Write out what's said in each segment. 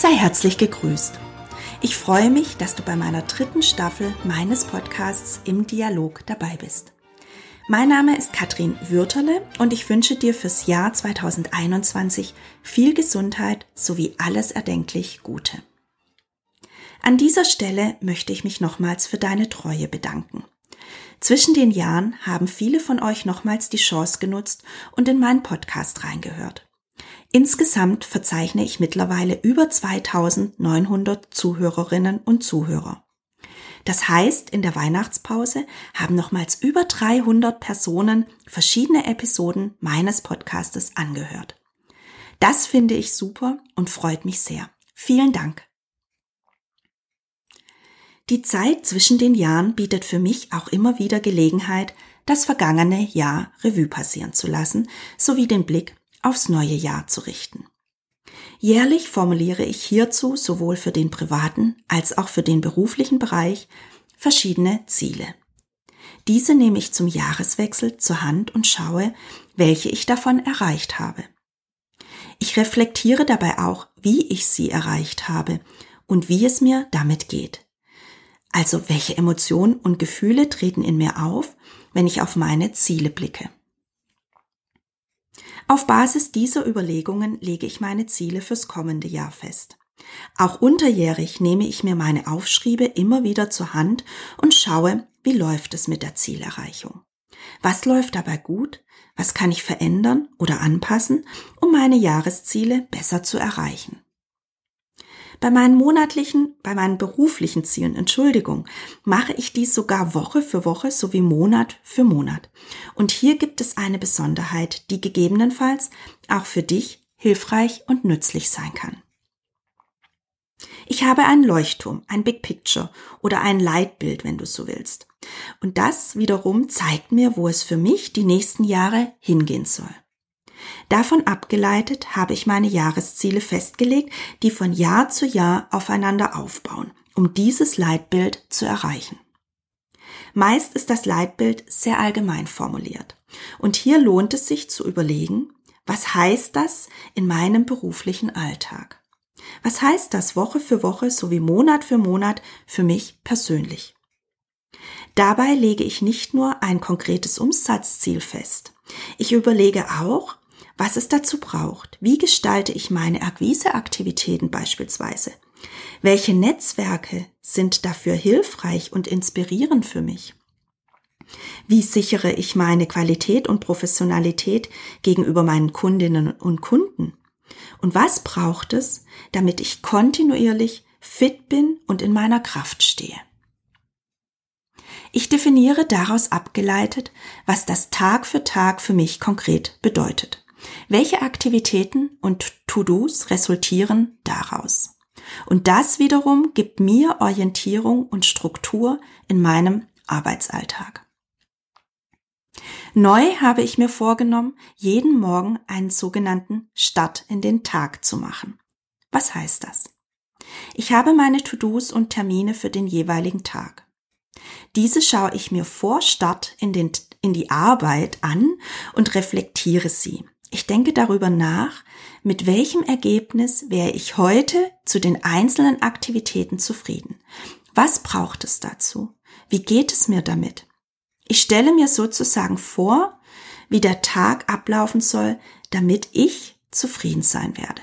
Sei herzlich gegrüßt. Ich freue mich, dass du bei meiner dritten Staffel meines Podcasts im Dialog dabei bist. Mein Name ist Katrin Würterle und ich wünsche dir fürs Jahr 2021 viel Gesundheit sowie alles erdenklich Gute. An dieser Stelle möchte ich mich nochmals für deine Treue bedanken. Zwischen den Jahren haben viele von euch nochmals die Chance genutzt und in meinen Podcast reingehört. Insgesamt verzeichne ich mittlerweile über 2900 Zuhörerinnen und Zuhörer. Das heißt, in der Weihnachtspause haben nochmals über 300 Personen verschiedene Episoden meines Podcastes angehört. Das finde ich super und freut mich sehr. Vielen Dank. Die Zeit zwischen den Jahren bietet für mich auch immer wieder Gelegenheit, das vergangene Jahr Revue passieren zu lassen, sowie den Blick aufs neue Jahr zu richten. Jährlich formuliere ich hierzu sowohl für den privaten als auch für den beruflichen Bereich verschiedene Ziele. Diese nehme ich zum Jahreswechsel zur Hand und schaue, welche ich davon erreicht habe. Ich reflektiere dabei auch, wie ich sie erreicht habe und wie es mir damit geht. Also welche Emotionen und Gefühle treten in mir auf, wenn ich auf meine Ziele blicke. Auf Basis dieser Überlegungen lege ich meine Ziele fürs kommende Jahr fest. Auch unterjährig nehme ich mir meine Aufschriebe immer wieder zur Hand und schaue, wie läuft es mit der Zielerreichung. Was läuft dabei gut? Was kann ich verändern oder anpassen, um meine Jahresziele besser zu erreichen? Bei meinen monatlichen, bei meinen beruflichen Zielen, Entschuldigung, mache ich dies sogar Woche für Woche sowie Monat für Monat. Und hier gibt es eine Besonderheit, die gegebenenfalls auch für dich hilfreich und nützlich sein kann. Ich habe einen Leuchtturm, ein Big Picture oder ein Leitbild, wenn du so willst. Und das wiederum zeigt mir, wo es für mich die nächsten Jahre hingehen soll. Davon abgeleitet habe ich meine Jahresziele festgelegt, die von Jahr zu Jahr aufeinander aufbauen, um dieses Leitbild zu erreichen. Meist ist das Leitbild sehr allgemein formuliert. Und hier lohnt es sich zu überlegen, was heißt das in meinem beruflichen Alltag? Was heißt das Woche für Woche sowie Monat für Monat für mich persönlich? Dabei lege ich nicht nur ein konkretes Umsatzziel fest. Ich überlege auch, was es dazu braucht. Wie gestalte ich meine Akquiseaktivitäten beispielsweise? Welche Netzwerke sind dafür hilfreich und inspirierend für mich? Wie sichere ich meine Qualität und Professionalität gegenüber meinen Kundinnen und Kunden? Und was braucht es, damit ich kontinuierlich fit bin und in meiner Kraft stehe? Ich definiere daraus abgeleitet, was das Tag für Tag für mich konkret bedeutet. Welche Aktivitäten und To-Dos resultieren daraus? Und das wiederum gibt mir Orientierung und Struktur in meinem Arbeitsalltag. Neu habe ich mir vorgenommen, jeden Morgen einen sogenannten Start in den Tag zu machen. Was heißt das? Ich habe meine To-Dos und Termine für den jeweiligen Tag. Diese schaue ich mir vor Start in, den, in die Arbeit an und reflektiere sie. Ich denke darüber nach, mit welchem Ergebnis wäre ich heute zu den einzelnen Aktivitäten zufrieden. Was braucht es dazu? Wie geht es mir damit? Ich stelle mir sozusagen vor, wie der Tag ablaufen soll, damit ich zufrieden sein werde.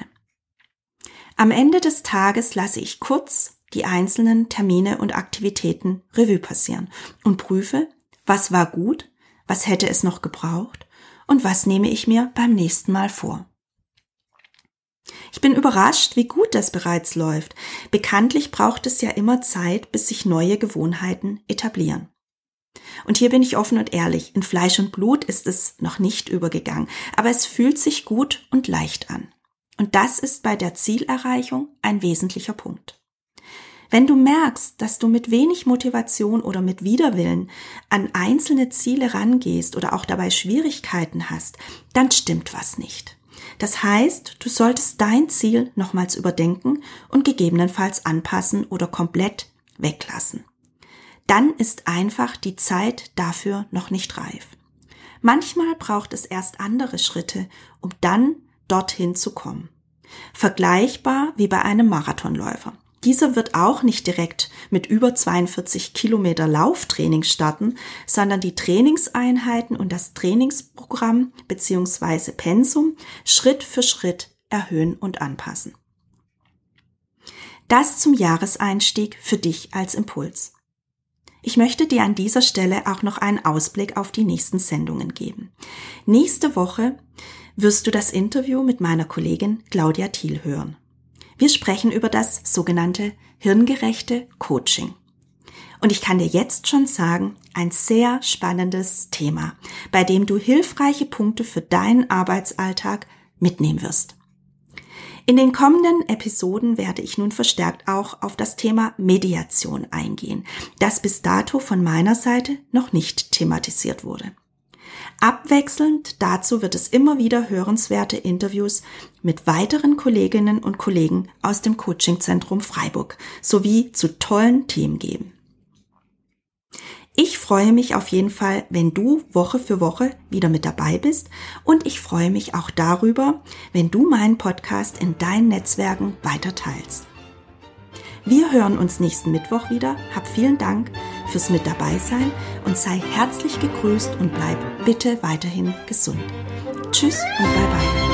Am Ende des Tages lasse ich kurz die einzelnen Termine und Aktivitäten Revue passieren und prüfe, was war gut, was hätte es noch gebraucht und was nehme ich mir beim nächsten Mal vor. Ich bin überrascht, wie gut das bereits läuft. Bekanntlich braucht es ja immer Zeit, bis sich neue Gewohnheiten etablieren. Und hier bin ich offen und ehrlich, in Fleisch und Blut ist es noch nicht übergegangen, aber es fühlt sich gut und leicht an. Und das ist bei der Zielerreichung ein wesentlicher Punkt. Wenn du merkst, dass du mit wenig Motivation oder mit Widerwillen an einzelne Ziele rangehst oder auch dabei Schwierigkeiten hast, dann stimmt was nicht. Das heißt, du solltest dein Ziel nochmals überdenken und gegebenenfalls anpassen oder komplett weglassen. Dann ist einfach die Zeit dafür noch nicht reif. Manchmal braucht es erst andere Schritte, um dann dorthin zu kommen. Vergleichbar wie bei einem Marathonläufer. Dieser wird auch nicht direkt mit über 42 Kilometer Lauftraining starten, sondern die Trainingseinheiten und das Trainingsprogramm bzw. Pensum Schritt für Schritt erhöhen und anpassen. Das zum Jahreseinstieg für dich als Impuls. Ich möchte dir an dieser Stelle auch noch einen Ausblick auf die nächsten Sendungen geben. Nächste Woche wirst du das Interview mit meiner Kollegin Claudia Thiel hören. Wir sprechen über das sogenannte hirngerechte Coaching. Und ich kann dir jetzt schon sagen, ein sehr spannendes Thema, bei dem du hilfreiche Punkte für deinen Arbeitsalltag mitnehmen wirst. In den kommenden Episoden werde ich nun verstärkt auch auf das Thema Mediation eingehen, das bis dato von meiner Seite noch nicht thematisiert wurde. Abwechselnd dazu wird es immer wieder hörenswerte Interviews mit weiteren Kolleginnen und Kollegen aus dem Coachingzentrum Freiburg sowie zu tollen Themen geben. Ich freue mich auf jeden Fall, wenn du Woche für Woche wieder mit dabei bist und ich freue mich auch darüber, wenn du meinen Podcast in deinen Netzwerken weiter teilst. Wir hören uns nächsten Mittwoch wieder. Hab vielen Dank fürs Mit dabei sein und sei herzlich gegrüßt und bleib bitte weiterhin gesund. Tschüss und bye bye.